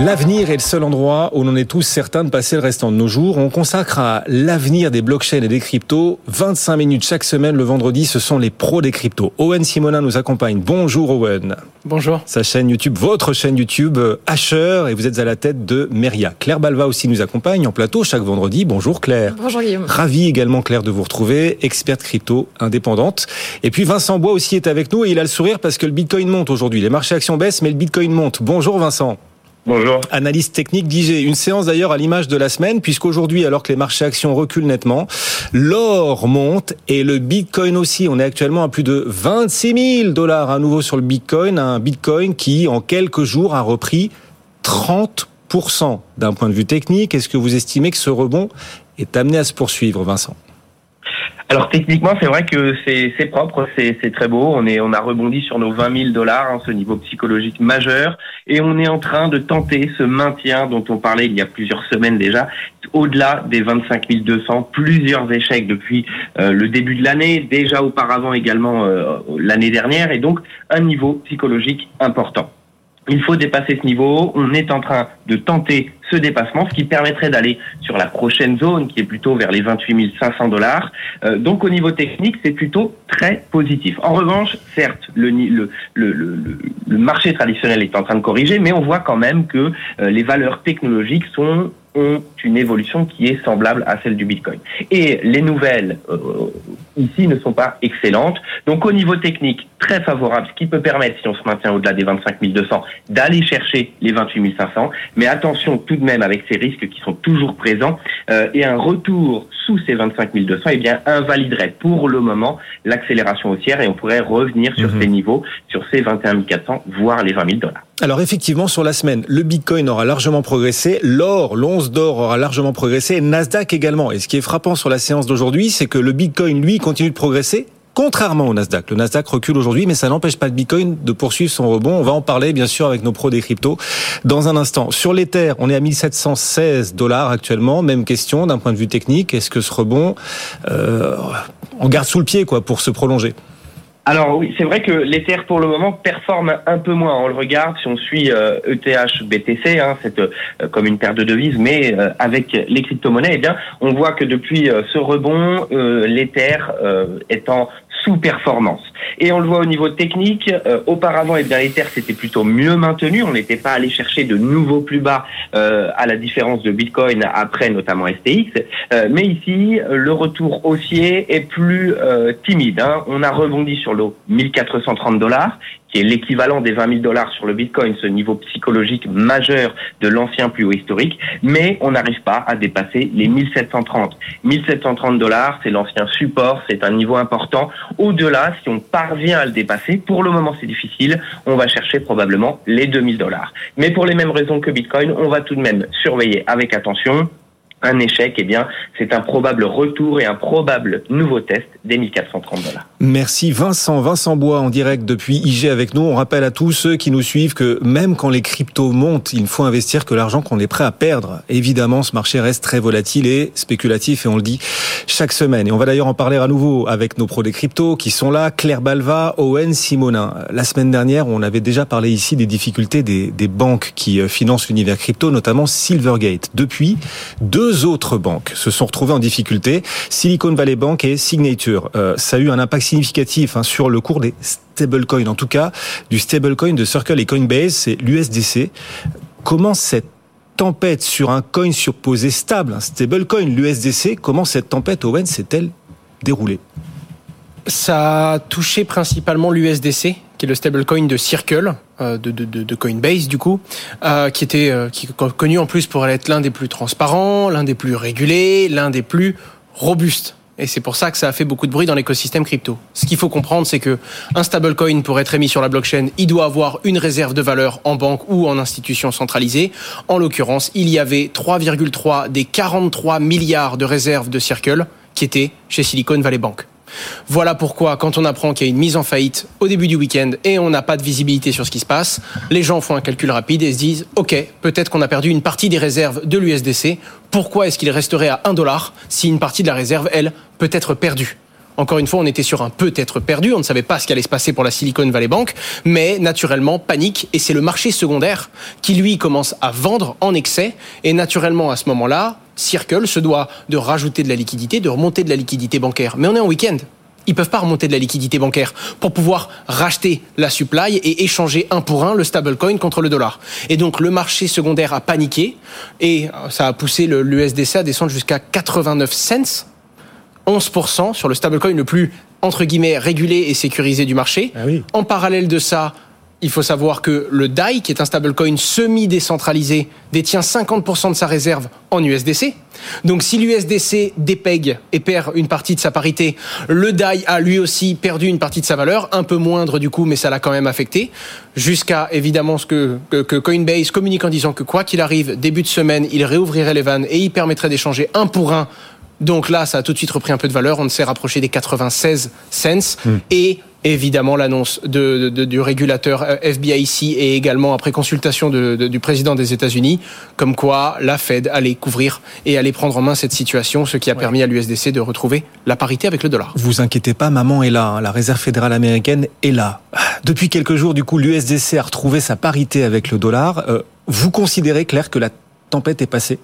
L'avenir est le seul endroit où l'on est tous certains de passer le restant de nos jours. On consacre à l'avenir des blockchains et des cryptos 25 minutes chaque semaine le vendredi. Ce sont les pros des cryptos. Owen Simonin nous accompagne. Bonjour Owen. Bonjour. Sa chaîne YouTube, votre chaîne YouTube Asher et vous êtes à la tête de Meria. Claire Balva aussi nous accompagne en plateau chaque vendredi. Bonjour Claire. Bonjour Guillaume. Ravi également Claire de vous retrouver, experte crypto indépendante. Et puis Vincent Bois aussi est avec nous et il a le sourire parce que le Bitcoin monte aujourd'hui. Les marchés actions baissent mais le Bitcoin monte. Bonjour Vincent. Bonjour. Analyse technique d'IG. Une séance d'ailleurs à l'image de la semaine, puisqu'aujourd'hui, alors que les marchés actions reculent nettement, l'or monte et le bitcoin aussi. On est actuellement à plus de 26 000 dollars à nouveau sur le bitcoin. Un bitcoin qui, en quelques jours, a repris 30% d'un point de vue technique. Est-ce que vous estimez que ce rebond est amené à se poursuivre, Vincent? Alors techniquement, c'est vrai que c'est propre, c'est très beau. On est on a rebondi sur nos 20 000 dollars, hein, ce niveau psychologique majeur, et on est en train de tenter ce maintien dont on parlait il y a plusieurs semaines déjà, au-delà des 25 200. Plusieurs échecs depuis euh, le début de l'année, déjà auparavant également euh, l'année dernière, et donc un niveau psychologique important. Il faut dépasser ce niveau. On est en train de tenter ce dépassement, ce qui permettrait d'aller sur la prochaine zone, qui est plutôt vers les 28 500 dollars. Euh, donc au niveau technique, c'est plutôt très positif. En revanche, certes, le, marché traditionnel est en train de corriger, mais on voit quand même que euh, les valeurs technologiques sont ont une évolution qui est semblable à celle du Bitcoin. Et les nouvelles euh, ici ne sont pas excellentes. Donc au niveau technique, très favorable, ce qui peut permettre, si on se maintient au-delà des 25 200, d'aller chercher les 28 500. Mais attention tout de même avec ces risques qui sont toujours présents. Euh, et un retour sous ces 25 200, eh bien, invaliderait pour le moment l'accélération haussière et on pourrait revenir sur mhm. ces niveaux, sur ces 21 400, voire les 20 000 dollars. Alors effectivement, sur la semaine, le Bitcoin aura largement progressé, l'or, d'or aura largement progressé, et Nasdaq également. Et ce qui est frappant sur la séance d'aujourd'hui, c'est que le Bitcoin, lui, continue de progresser, contrairement au Nasdaq. Le Nasdaq recule aujourd'hui, mais ça n'empêche pas le Bitcoin de poursuivre son rebond. On va en parler, bien sûr, avec nos pros des cryptos dans un instant. Sur l'Ether, on est à 1716 dollars actuellement. Même question d'un point de vue technique. Est-ce que ce rebond, euh, on garde sous le pied, quoi, pour se prolonger? Alors oui, c'est vrai que l'Ether pour le moment performe un peu moins. On le regarde si on suit ETH euh, e BTC, hein, c'est euh, comme une paire de devises, mais euh, avec les crypto-monnaies, eh bien, on voit que depuis ce rebond, l'Ether en sous-performance. Et on le voit au niveau technique. Euh, auparavant, eh bien, s'était plutôt mieux maintenu. On n'était pas allé chercher de nouveaux plus bas euh, à la différence de Bitcoin après notamment STX. Euh, mais ici, le retour haussier est plus timide. Hein. On a rebondi sur le 1430 dollars qui est l'équivalent des 20 000 dollars sur le Bitcoin, ce niveau psychologique majeur de l'ancien plus haut historique, mais on n'arrive pas à dépasser les 1730. 1730 dollars, c'est l'ancien support, c'est un niveau important. Au-delà, si on parvient à le dépasser, pour le moment c'est difficile, on va chercher probablement les 2000 dollars. Mais pour les mêmes raisons que Bitcoin, on va tout de même surveiller avec attention un échec, eh bien, c'est un probable retour et un probable nouveau test des 1430 dollars. Merci Vincent. Vincent Bois en direct depuis IG avec nous. On rappelle à tous ceux qui nous suivent que même quand les cryptos montent, il faut investir que l'argent qu'on est prêt à perdre. Évidemment, ce marché reste très volatile et spéculatif et on le dit chaque semaine. Et on va d'ailleurs en parler à nouveau avec nos pros des cryptos qui sont là, Claire Balva, Owen Simonin. La semaine dernière, on avait déjà parlé ici des difficultés des, des banques qui euh, financent l'univers crypto, notamment Silvergate. Depuis, deux deux autres banques se sont retrouvées en difficulté, Silicon Valley Bank et Signature. Euh, ça a eu un impact significatif hein, sur le cours des stablecoins, en tout cas du stablecoin de Circle et Coinbase, c'est l'USDC. Comment cette tempête sur un coin supposé stable, un stablecoin, l'USDC, comment cette tempête, Owen, s'est-elle déroulée? Ça a touché principalement l'USDC, qui est le stablecoin de Circle, euh, de, de, de, Coinbase du coup, euh, qui était euh, qui est connu en plus pour être l'un des plus transparents, l'un des plus régulés, l'un des plus robustes. Et c'est pour ça que ça a fait beaucoup de bruit dans l'écosystème crypto. Ce qu'il faut comprendre, c'est que un stablecoin pour être émis sur la blockchain, il doit avoir une réserve de valeur en banque ou en institution centralisée. En l'occurrence, il y avait 3,3 des 43 milliards de réserves de Circle qui étaient chez Silicon Valley Bank. Voilà pourquoi, quand on apprend qu'il y a une mise en faillite au début du week-end et on n'a pas de visibilité sur ce qui se passe, les gens font un calcul rapide et se disent OK, peut-être qu'on a perdu une partie des réserves de l'USDC. Pourquoi est-ce qu'il resterait à 1 dollar si une partie de la réserve, elle, peut être perdue? Encore une fois, on était sur un peut-être perdu. On ne savait pas ce qui allait se passer pour la Silicon Valley Bank, mais naturellement, panique. Et c'est le marché secondaire qui, lui, commence à vendre en excès. Et naturellement, à ce moment-là, Circle se doit de rajouter de la liquidité, de remonter de la liquidité bancaire. Mais on est en week-end ils peuvent pas remonter de la liquidité bancaire pour pouvoir racheter la supply et échanger un pour un le stablecoin contre le dollar. Et donc le marché secondaire a paniqué et ça a poussé l'USDC à descendre jusqu'à 89 cents, 11% sur le stablecoin le plus entre guillemets régulé et sécurisé du marché. Ah oui. En parallèle de ça, il faut savoir que le DAI, qui est un stablecoin semi-décentralisé, détient 50% de sa réserve en USDC. Donc si l'USDC dépègue et perd une partie de sa parité, le DAI a lui aussi perdu une partie de sa valeur, un peu moindre du coup, mais ça l'a quand même affecté. Jusqu'à évidemment ce que, que, Coinbase communique en disant que quoi qu'il arrive, début de semaine, il réouvrirait les vannes et il permettrait d'échanger un pour un donc là, ça a tout de suite repris un peu de valeur. On s'est rapproché des 96 cents. Hmm. Et évidemment, l'annonce de, du régulateur euh, FBIC et également après consultation du président des États-Unis, comme quoi la Fed allait couvrir et allait prendre en main cette situation, ce qui a permis à l'USDC de retrouver la parité avec le dollar. Vous inquiétez pas, maman est là. Hein. La Réserve fédérale américaine est là. Depuis quelques jours, du coup, l'USDC a retrouvé sa parité avec le dollar. Euh, vous considérez, Claire, que la tempête est passée?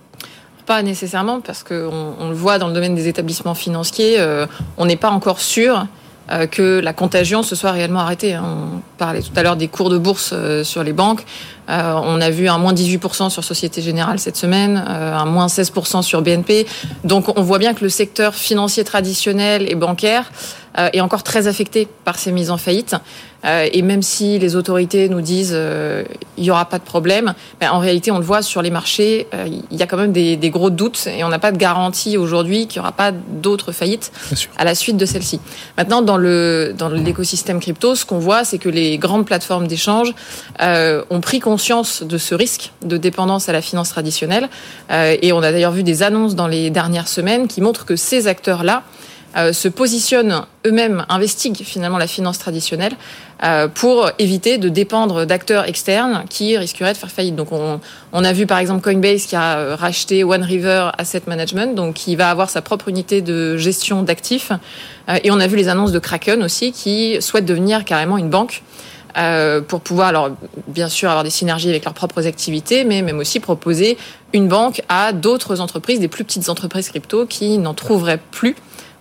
Pas nécessairement, parce qu'on on le voit dans le domaine des établissements financiers, euh, on n'est pas encore sûr euh, que la contagion se soit réellement arrêtée. Hein. On parlait tout à l'heure des cours de bourse euh, sur les banques. On a vu un moins 18% sur Société Générale cette semaine, un moins 16% sur BNP. Donc on voit bien que le secteur financier traditionnel et bancaire euh, est encore très affecté par ces mises en faillite. Euh, et même si les autorités nous disent euh, il n'y aura pas de problème, ben, en réalité, on le voit sur les marchés, il y a quand même des, des gros doutes et on n'a pas de garantie aujourd'hui qu'il n'y aura pas d'autres faillites à la suite de celle-ci. Maintenant, dans le dans l'écosystème crypto, ce qu'on voit, c'est que les grandes plateformes d'échange ont pris conscience de ce risque de dépendance à la finance traditionnelle. et on a d'ailleurs vu des annonces dans les dernières semaines qui montrent que ces acteurs-là euh, se positionnent eux-mêmes, investiguent finalement la finance traditionnelle euh, pour éviter de dépendre d'acteurs externes qui risqueraient de faire faillite. Donc on, a vu par exemple Coinbase qui a euh, racheté One River Asset Management, donc qui va avoir sa propre unité de gestion d'actifs. et on a vu les annonces de Kraken aussi qui souhaitent devenir carrément une banque. Pour pouvoir, alors bien sûr, avoir des synergies avec leurs propres activités, mais même aussi proposer une banque à d'autres entreprises, des plus petites entreprises crypto qui n'en trouveraient plus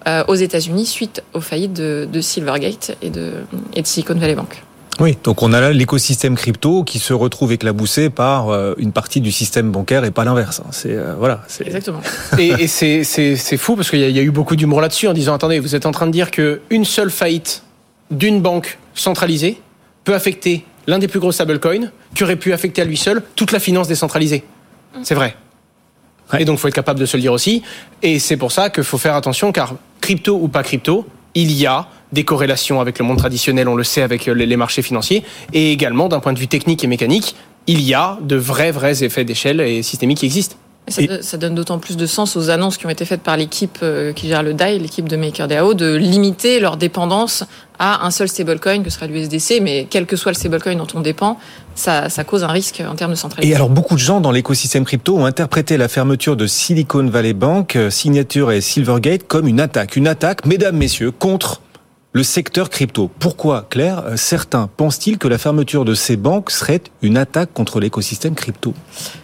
euh, aux États-Unis suite aux faillites de, Silvergate et de, et de Silicon Valley Bank. Oui, donc on a là l'écosystème crypto qui se retrouve éclaboussé par euh, une partie du système bancaire et pas l'inverse. Hein. C'est euh, voilà. Exactement. et, et c'est fou parce qu'il y, y, a eu beaucoup d'humour là-dessus en disant attendez, vous êtes en train de dire que une seule faillite d'une banque centralisée peut affecter l'un des plus gros stablecoins qui aurait pu affecter à lui seul toute la finance décentralisée. C'est vrai. Et donc, il faut être capable de se le dire aussi. Et c'est pour ça qu'il faut faire attention, car crypto ou pas crypto, il y a des corrélations avec le monde traditionnel, on le sait avec les marchés financiers, et également d'un point de vue technique et mécanique, il y a de vrais, vrais effets d'échelle et systémiques qui existent. Ça, donne d'autant plus de sens aux annonces qui ont été faites par l'équipe euh, qui gère le DAI, l'équipe de MakerDAO, de limiter leur dépendance à un seul stablecoin que sera l'USDC, mais quel que soit le stablecoin dont on dépend, ça, ça, cause un risque en termes de centralisation. Et alors beaucoup de gens dans l'écosystème crypto ont interprété la fermeture de Silicon Valley Bank, euh, Signature et Silvergate comme une attaque. Une attaque, mesdames, messieurs, contre le secteur crypto. Pourquoi, Claire, euh, certains pensent-ils que la fermeture de ces banques serait une attaque contre l'écosystème crypto?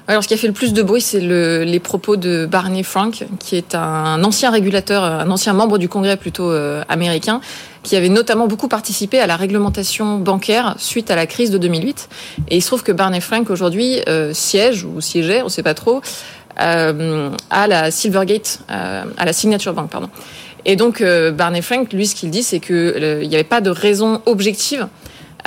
Alors, ce qui a fait le plus de bruit, c'est le, les propos de Barney Frank, qui est un ancien régulateur, un ancien membre du Congrès plutôt euh, américain, qui avait notamment beaucoup participé à la réglementation bancaire suite à la crise de 2008. Et il se trouve que Barney Frank aujourd'hui euh, siège ou siégeait, on ne sait pas trop, à la Silvergate, à la Signature Bank, pardon. Et donc euh, Barney Frank, lui, ce qu'il dit, c'est qu'il euh, n'y avait pas de raison objective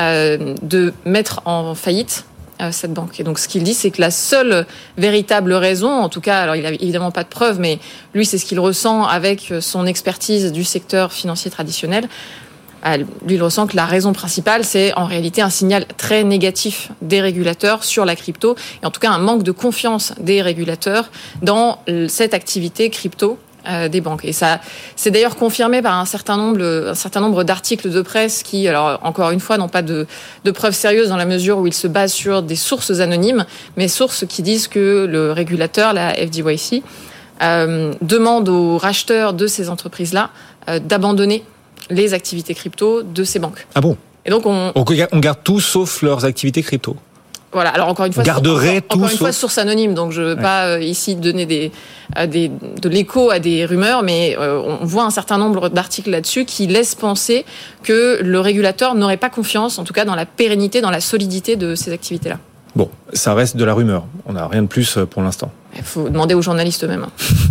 euh, de mettre en faillite cette banque. Et donc ce qu'il dit, c'est que la seule véritable raison, en tout cas, alors il n'a évidemment pas de preuves, mais lui, c'est ce qu'il ressent avec son expertise du secteur financier traditionnel. Lui, il ressent que la raison principale, c'est en réalité un signal très négatif des régulateurs sur la crypto, et en tout cas un manque de confiance des régulateurs dans cette activité crypto des banques. Et ça, c'est d'ailleurs confirmé par un certain nombre, un certain nombre d'articles de presse qui, alors encore une fois, n'ont pas de, de, preuves sérieuses dans la mesure où ils se basent sur des sources anonymes, mais sources qui disent que le régulateur, la FDYC, euh, demande aux racheteurs de ces entreprises-là euh, d'abandonner les activités crypto de ces banques. Ah bon? Et donc on, on garde tout sauf leurs activités crypto. Voilà. Alors encore une fois, Garderait encore, tout encore une fois source anonyme, donc je veux Ouais. pas euh, ici donner des, à des de l'écho à des rumeurs, mais euh, on voit un certain nombre d'articles là-dessus qui laissent penser que le régulateur n'aurait pas confiance, en tout cas dans la pérennité, dans la solidité de ces activités-là. Bon, ça reste de la rumeur. On n'a rien de plus euh, pour l'instant. Il faut demander aux journalistes eux-mêmes.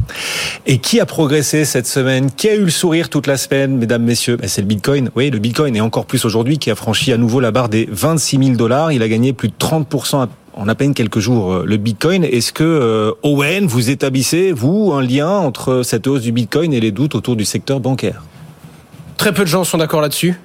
Et qui a progressé cette semaine? Qui a eu le sourire toute la semaine, mesdames, messieurs? Ben, C'est le Bitcoin. Oui, le Bitcoin, et encore plus aujourd'hui, qui a franchi à nouveau la barre des 26 000 dollars. Il a gagné plus de 30% en à peine quelques jours, euh, le Bitcoin. Est-ce que, euh, Owen, vous établissez, vous, un lien entre cette hausse du Bitcoin et les doutes autour du secteur bancaire? Très peu de gens sont d'accord là-dessus.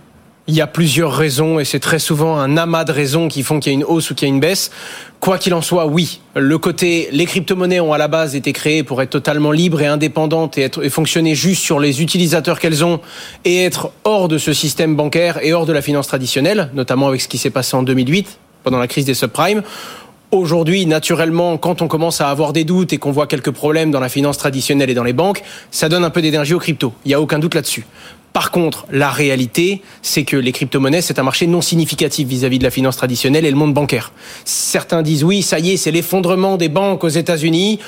Il y a plusieurs raisons et c'est très souvent un amas de raisons qui font qu'il y a une hausse ou qu'il y a une baisse. Quoi qu'il en soit, oui, le côté les crypto-monnaies ont à la base été créées pour être totalement libres et indépendantes et, être, et fonctionner juste sur les utilisateurs qu'elles ont et être hors de ce système bancaire et hors de la finance traditionnelle, notamment avec ce qui s'est passé en 2008 pendant la crise des subprimes. Aujourd'hui, naturellement, quand on commence à avoir des doutes et qu'on voit quelques problèmes dans la finance traditionnelle et dans les banques, ça donne un peu d'énergie aux cryptos. Il n'y a aucun doute là-dessus. Par contre, la réalité, c'est que les crypto-monnaies, c'est un marché non significatif vis-à-vis de la finance traditionnelle et le monde bancaire. Certains disent oui, ça y est, c'est l'effondrement des banques aux États-Unis.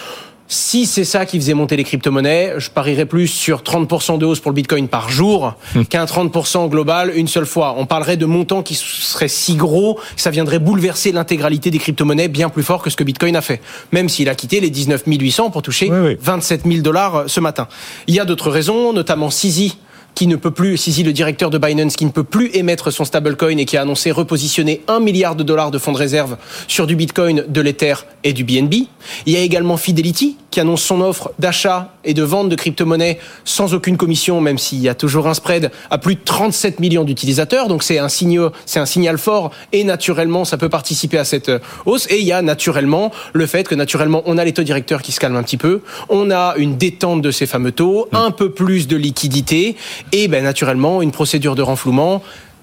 Si c'est ça qui faisait monter les crypto-monnaies, je parierais plus sur 30% de hausse pour le Bitcoin par jour qu'un 30% global une seule fois. On parlerait de montants qui seraient si gros que ça viendrait bouleverser l'intégralité des crypto-monnaies bien plus fort que ce que Bitcoin a fait. Même s'il a quitté les 19 800 pour toucher Oui, oui. 27 000 dollars ce matin. Il y a d'autres raisons, notamment Sisi qui ne peut plus, le directeur de Binance, qui ne peut plus émettre son stablecoin et qui a annoncé repositionner un milliard de dollars de fonds de réserve sur du Bitcoin, de l'Ether et du BNB. Il y a également Fidelity, qui annonce son offre d'achat et de vente de crypto-monnaies sans aucune commission, même s'il y a toujours un spread, à plus de 37 millions d'utilisateurs. Donc c'est un signe, c'est un signal fort et naturellement, ça peut participer à cette euh, hausse. Et il y a naturellement le fait que naturellement, on a les taux directeurs qui se calment un petit peu. On a une détente de ces fameux taux, un peu plus de liquidité et ben, naturellement une procédure de renflouement.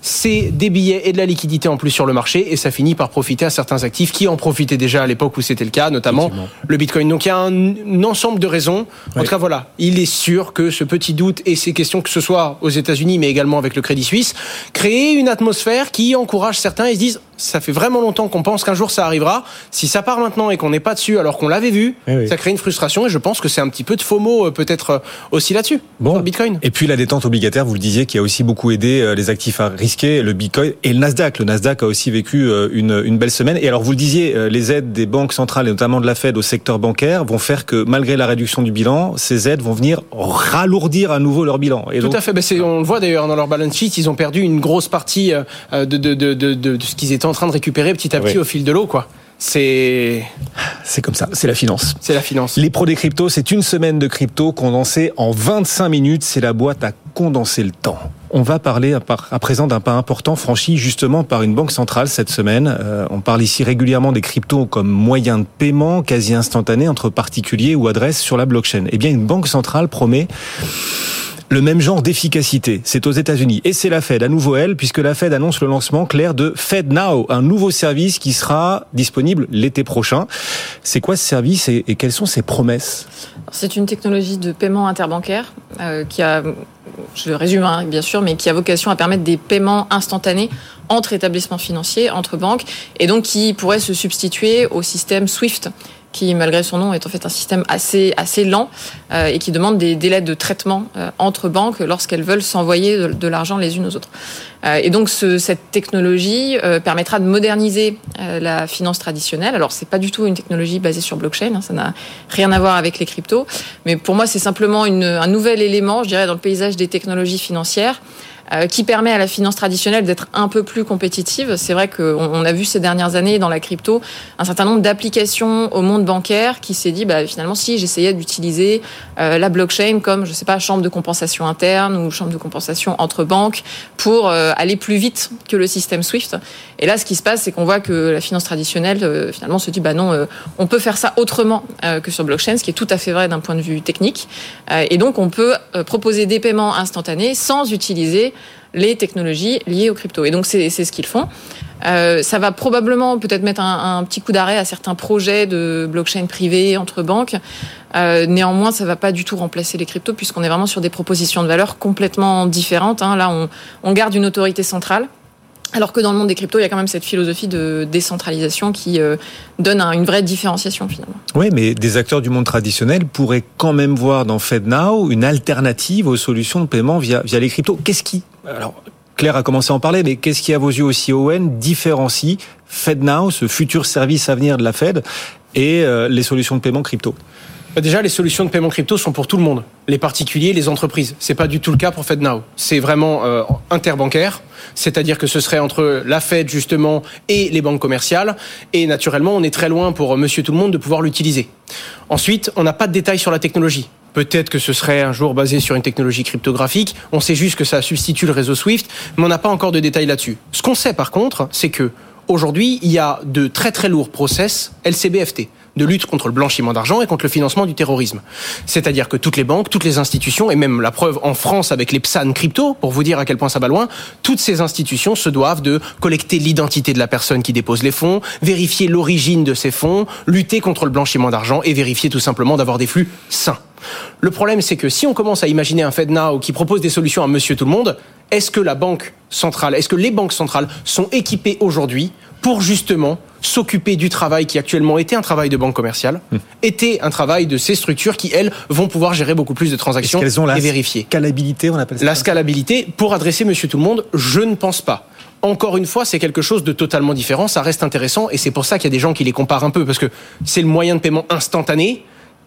C'est des billets et de la liquidité en plus sur le marché et ça finit par profiter à certains actifs qui en profitaient déjà à l'époque où c'était le cas, notamment le Bitcoin. Donc il y a un, un ensemble de raisons. En tout cas, voilà, il est sûr que ce petit doute et ces questions, que ce soit aux États-Unis mais également avec le Crédit Suisse, créent une atmosphère qui encourage certains et se disent ça fait vraiment longtemps qu'on pense qu'un jour ça arrivera. Si ça part maintenant et qu'on n'est pas dessus alors qu'on l'avait vu, oui. ça crée une frustration et je pense que c'est un petit peu de FOMO euh, peut-être euh, aussi là-dessus. Bon. Bitcoin. Et puis la détente obligataire, vous le disiez, qui a aussi beaucoup aidé euh, les actifs à le Bitcoin et le Nasdaq. Le Nasdaq a aussi vécu euh, une, une belle semaine. Et alors vous le disiez, euh, les aides des banques centrales et notamment de la Fed au secteur bancaire vont faire que malgré la réduction du bilan, ces aides vont venir ralourdir à nouveau leur bilan. Et Tout donc, à fait. Ben, on le voit d'ailleurs dans leur balance sheet, ils ont perdu une grosse partie euh, de, de, de, de, de ce qu'ils étaient en train de récupérer petit à petit Oui. au fil de l'eau. quoi. C'est c'est comme ça, c'est la finance. c'est la finance. Les pros des cryptos, c'est une semaine de crypto condensée en 25 minutes. C'est la boîte à condenser le temps. On va parler à, présent d'un pas important franchi justement par une banque centrale cette semaine. Euh, on parle ici régulièrement des cryptos comme moyen de paiement quasi instantané entre particuliers ou adresses sur la blockchain. Eh bien, une banque centrale promet le même genre d'efficacité. C'est aux États-Unis. Et c'est la Fed, à nouveau elle, puisque la Fed annonce le lancement clair de Fed Now, un nouveau service qui sera disponible l'été prochain. C'est quoi ce service et, quelles sont ses promesses? C'est une technologie de paiement interbancaire euh, qui a, je résume hein, bien sûr, mais qui a vocation à permettre des paiements instantanés entre établissements financiers, entre banques, et donc qui pourrait se substituer au système SWIFT qui, malgré son nom, est en fait un système assez, assez lent euh, et qui demande des délais de traitement euh, entre banques lorsqu'elles veulent s'envoyer de, l'argent les unes aux autres. Euh, et donc, ce, cette technologie euh, permettra de moderniser euh, la finance traditionnelle. Alors, c'est pas du tout une technologie basée sur blockchain, hein, ça n'a rien à voir avec les cryptos, mais pour moi, c'est simplement une, un nouvel élément, je dirais, dans le paysage des technologies financières qui permet à la finance traditionnelle d'être un peu plus compétitive. C'est vrai qu'on on a vu ces dernières années dans la crypto un certain nombre d'applications au monde bancaire qui s'est dit bah, finalement si j'essayais d'utiliser euh, la blockchain comme je sais pas chambre de compensation interne ou chambre de compensation entre banques pour euh, aller plus vite que le système Swift. Et là, ce qui se passe, c'est qu'on voit que la finance traditionnelle euh, finalement se dit bah non, euh, on peut faire ça autrement euh, que sur blockchain, ce qui est tout à fait vrai d'un point de vue technique. Euh, et donc on peut euh, proposer des paiements instantanés sans utiliser les technologies liées aux cryptos. Et donc c'est ce qu'ils font. Euh, ça va probablement peut-être mettre un, petit coup d'arrêt à certains projets de blockchain privés entre banques. Euh, néanmoins, ça va pas du tout remplacer les cryptos puisqu'on est vraiment sur des propositions de valeur complètement différentes. Hein. Là, on, garde une autorité centrale. Alors que dans le monde des cryptos, il y a quand même cette philosophie de décentralisation qui euh, donne un- une vraie différenciation finalement. Oui, mais des acteurs du monde traditionnel pourraient quand même voir dans FedNow une alternative aux solutions de paiement via, via les cryptos. Qu'est-ce qui, alors, Claire a commencé à en parler, mais qu'est-ce qui, à vos yeux aussi, Owen, différencie FedNow, ce futur service à venir de la Fed, et euh, les solutions de paiement crypto? Bah, Déjà, les solutions de paiement crypto sont pour tout le monde, les particuliers, les entreprises. C'est pas du tout le cas pour FedNow. C'est vraiment euh, interbancaire, c'est-à-dire que ce serait entre la Fed justement et les banques commerciales. Et naturellement, on est très loin pour euh, Monsieur Tout le Monde de pouvoir l'utiliser. Ensuite, on n'a pas de détails sur la technologie. Peut-être que ce serait un jour basé sur une technologie cryptographique. On sait juste que ça substitue le réseau Swift, mais on n'a pas encore de détails là-dessus. Ce qu'on sait par contre, c'est que aujourd'hui, il y a de très très lourds process LCBFT de lutte contre le blanchiment d'argent et contre le financement du terrorisme. C'est-à-dire que toutes les banques, toutes les institutions, et même la preuve en France avec les PSAN crypto, pour vous dire à quel point ça va loin, toutes ces institutions se doivent de collecter l'identité de la personne qui dépose les fonds, vérifier l'origine de ces fonds, lutter contre le blanchiment d'argent et vérifier tout simplement d'avoir des flux sains. Le problème, c'est que si on commence à imaginer un FedNow qui propose des solutions à monsieur tout le monde, est-ce que la banque centrale, est-ce que les banques centrales sont équipées aujourd'hui pour justement s'occuper du travail qui actuellement était un travail de banque commerciale, était un travail de ces structures qui, elles, vont pouvoir gérer beaucoup plus de transactions qu'elles ont la et vérifier. scalabilité, on appelle ça La scalabilité, pour adresser monsieur tout le monde, je ne pense pas. Encore une fois, c'est quelque chose de totalement différent, ça reste intéressant et c'est pour ça qu'il y a des gens qui les comparent un peu parce que c'est le moyen de paiement instantané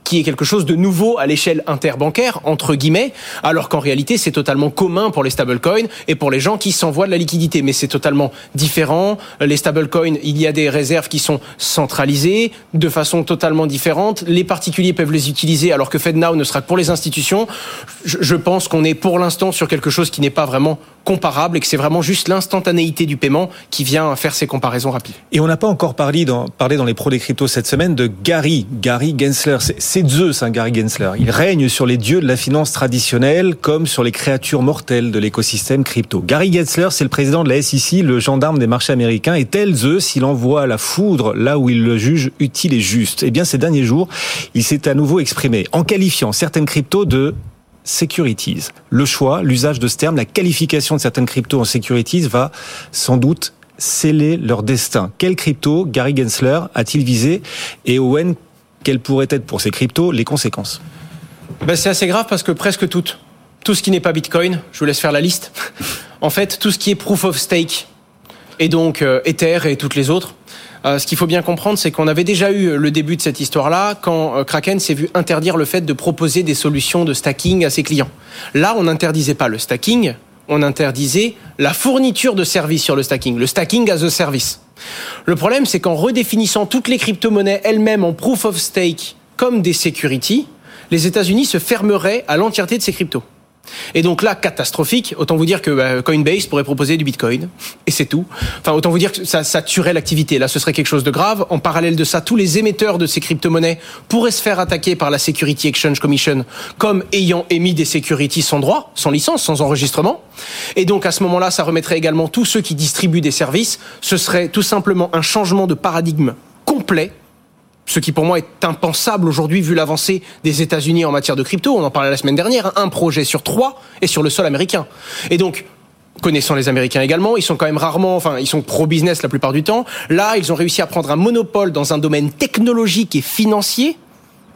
qui est quelque chose de nouveau à l'échelle interbancaire, entre guillemets, alors qu'en réalité, c'est totalement commun pour les stablecoins et pour les gens qui s'envoient de la liquidité. Mais c'est totalement différent. Les stablecoins, il y a des réserves qui sont centralisées de façon totalement différente. Les particuliers peuvent les utiliser alors que FedNow ne sera que pour les institutions. Je, je pense qu'on est pour l'instant sur quelque chose qui n'est pas vraiment comparable et que c'est vraiment juste l'instantanéité du paiement qui vient faire ces comparaisons rapides. Et on n'a pas encore parlé dans, parlé dans les pros des cryptos cette semaine de Gary, Gary Gensler. C'est- C'est Zeus, hein, Gary Gensler. Il règne sur les dieux de la finance traditionnelle comme sur les créatures mortelles de l'écosystème crypto. Gary Gensler, c'est le président de la SEC, le gendarme des marchés américains. Et tel Zeus, il envoie la foudre là où il le juge utile et juste. Eh bien, ces derniers jours, il s'est à nouveau exprimé en qualifiant certaines cryptos de securities. Le choix, l'usage de ce terme, la qualification de certaines cryptos en securities va sans doute sceller leur destin. Quelle crypto Gary Gensler a-t-il visé Et Owen, quelles pourraient être pour ces cryptos les conséquences? Ben, c'est assez grave parce que presque toutes, tout ce qui n'est pas Bitcoin, je vous laisse faire la liste. En fait, tout ce qui est proof of stake et donc euh, Ether et toutes les autres. Euh, ce qu'il faut bien comprendre, c'est qu'on avait déjà eu le début de cette histoire-là quand euh, Kraken s'est vu interdire le fait de proposer des solutions de stacking à ses clients. Là, on n'interdisait pas le stacking, on interdisait la fourniture de services sur le stacking, le stacking as a service. Le problème, c'est qu'en redéfinissant toutes les crypto-monnaies elles-mêmes en proof of stake comme des securities, les États-Unis se fermeraient à l'entièreté de ces cryptos. Et donc là, catastrophique, autant vous dire que bah, Coinbase pourrait proposer du Bitcoin, et c'est tout. Enfin, autant vous dire que ça, ça tuerait l'activité. Là, ce serait quelque chose de grave. En parallèle de ça, tous les émetteurs de ces crypto-monnaies pourraient se faire attaquer par la Security Exchange Commission comme ayant émis des securities sans droit, sans licence, sans enregistrement. Et donc à ce moment-là, ça remettrait également tous ceux qui distribuent des services. Ce serait tout simplement un changement de paradigme complet ce qui pour moi est impensable aujourd'hui vu l'avancée des États-Unis en matière de crypto. On en parlait la semaine dernière. hein. Un projet sur trois est sur le sol américain. Et donc, connaissant les Américains également, ils sont quand même rarement, enfin, ils sont pro-business la plupart du temps. Là, ils ont réussi à prendre un monopole dans un domaine technologique et financier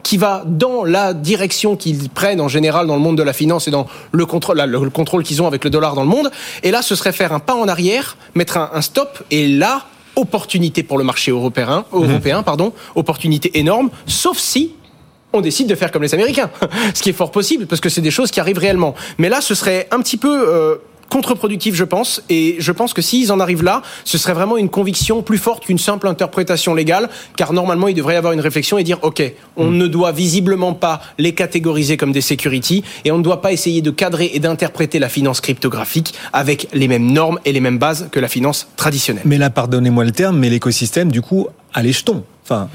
qui va dans la direction qu'ils prennent en général dans le monde de la finance et dans le contrôle, le contrôle qu'ils ont avec le dollar dans le monde. Et là, ce serait faire un pas en arrière, mettre un, un stop. Et là, opportunité pour le marché européen, européen, pardon, opportunité énorme. Sauf si on décide de faire comme les Américains, ce qui est fort possible parce que c'est des choses qui arrivent réellement. Mais là, ce serait un petit peu euh, contre-productif, je pense, et je pense que s'ils en arrivent là, ce serait vraiment une conviction plus forte qu'une simple interprétation légale, car normalement, il devrait y avoir une réflexion et dire, ok, on ne doit visiblement pas les catégoriser comme des securities, et on ne doit pas essayer de cadrer et d'interpréter la finance cryptographique avec les mêmes normes et les mêmes bases que la finance traditionnelle. Mais là, pardonnez-moi le terme, mais l'écosystème, du coup, jetons. Enfin,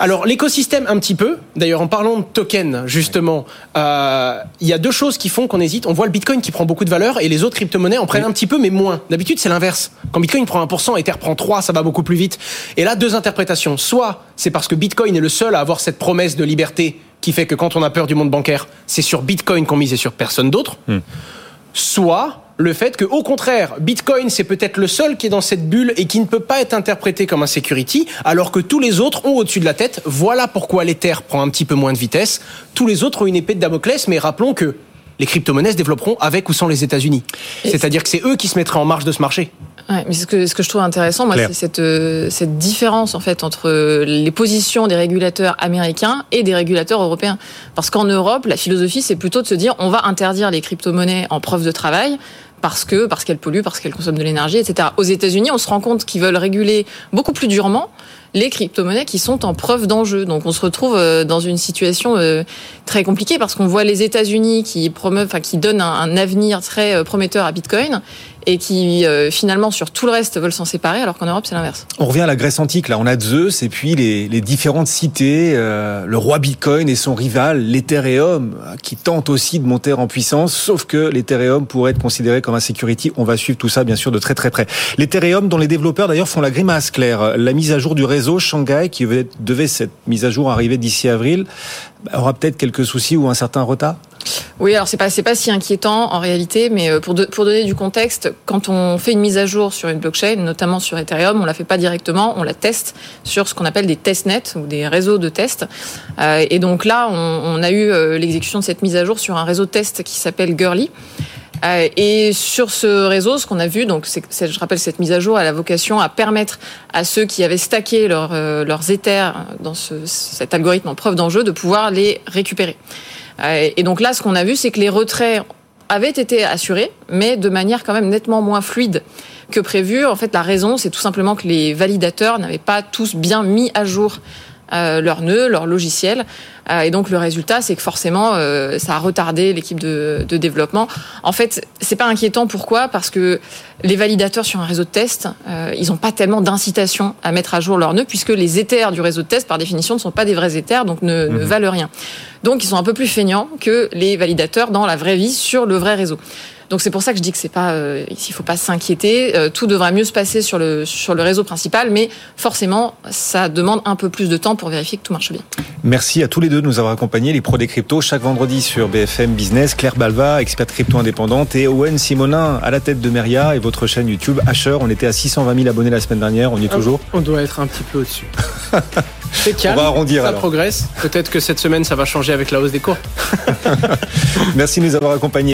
Alors l'écosystème un petit peu. D'ailleurs en parlant de token justement, euh, il y a deux choses qui font qu'on hésite. On voit le Bitcoin qui prend beaucoup de valeur et les autres crypto-monnaies en prennent un petit peu mais moins. D'habitude c'est l'inverse. Quand Bitcoin prend 1%, Ether prend 3, ça va beaucoup plus vite. Et là deux interprétations. Soit c'est parce que Bitcoin est le seul à avoir cette promesse de liberté qui fait que quand on a peur du monde bancaire, c'est sur Bitcoin qu'on mise et sur personne d'autre. Soit le fait que, au contraire, Bitcoin, c'est peut-être le seul qui est dans cette bulle et qui ne peut pas être interprété comme un security, alors que tous les autres ont au-dessus de la tête. Voilà pourquoi l'Ether prend un petit peu moins de vitesse. Tous les autres ont une épée de Damoclès, mais rappelons que les crypto-monnaies se développeront avec ou sans les États-Unis. C'est-à-dire que c'est eux qui se mettraient en marge de ce marché. Ouais, mais ce que, ce que je trouve intéressant, moi, c'est cette, euh, cette différence en fait entre les positions des régulateurs américains et des régulateurs européens. Parce qu'en Europe, la philosophie, c'est plutôt de se dire on va interdire les crypto-monnaies en preuve de travail parce que parce qu'elles polluent, parce qu'elles consomment de l'énergie, etc. Aux États-Unis, on se rend compte qu'ils veulent réguler beaucoup plus durement les crypto-monnaies qui sont en preuve d'enjeu. Donc on se retrouve euh, dans une situation euh, très compliquée parce qu'on voit les États-Unis qui promeuvent, enfin qui donnent un, un avenir très euh, prometteur à Bitcoin et qui euh, finalement sur tout le reste veulent s'en séparer, alors qu'en Europe c'est l'inverse. On revient à la Grèce antique. Là, on a Zeus et puis les, les différentes cités, euh, le roi Bitcoin et son rival, l'Ethereum, qui tente aussi de monter en puissance. Sauf que l'Ethereum pourrait être considéré comme un security. On va suivre tout ça, bien sûr, de très très près. L'Ethereum, dont les développeurs d'ailleurs font la grimace, Claire. La mise à jour du réseau Shanghai, qui devait- cette mise à jour arriver d'ici avril, aura peut-être quelques soucis ou un certain retard? Oui, alors c'est pas c'est pas si inquiétant en réalité, mais euh, pour pour donner du contexte, quand on fait une mise à jour sur une blockchain, notamment sur Ethereum, on la fait pas directement, on la teste sur ce qu'on appelle des testnets ou des réseaux de tests. Euh, et donc là, on, a eu euh, l'exécution de cette mise à jour sur un réseau de test qui s'appelle Girly. Euh, et sur ce réseau, ce qu'on a vu, donc je rappelle cette mise à jour, a vocation à permettre à ceux qui avaient stacké euh, leurs Ethers dans ce, cet algorithme en preuve d'enjeu de pouvoir les récupérer. Euh, et donc là, ce qu'on a vu, c'est que les retraits avaient été assurés, mais de manière quand même nettement moins fluide que prévu. En fait, la raison, c'est tout simplement que les validateurs n'avaient pas tous bien mis à jour euh, leur nœud, leur logiciel. Euh, et donc le résultat, c'est que forcément, euh, ça a retardé l'équipe de, de développement. En fait, c'est pas inquiétant. Pourquoi? Parce que les validateurs sur un réseau de test, euh, ils n'ont pas tellement d'incitation à mettre à jour leur nœud, puisque les Ethers du réseau de test, par définition, ne sont pas des vrais Ethers, donc ne, ne valent rien. Donc ils sont un peu plus feignants que les validateurs dans la vraie vie sur le vrai réseau. Donc c'est pour ça que je dis que c'est pas euh, il faut pas s'inquiéter, Euh, tout devrait mieux se passer sur le sur le réseau principal mais forcément ça demande un peu plus de temps pour vérifier que tout marche bien. Merci à tous les deux de nous avoir accompagnés, les pros des cryptos, chaque vendredi sur BFM Business. Claire Balva, experte crypto indépendante, et Owen Simonin à la tête de Meria et votre chaîne YouTube Asher. On était à 620 000 abonnés la semaine dernière, on y est toujours. On doit être un petit peu au-dessus. C'est calme, On va arrondir, ça alors. progresse. Peut-être que cette semaine ça va changer avec la hausse des cours. Merci de nous avoir accompagnés.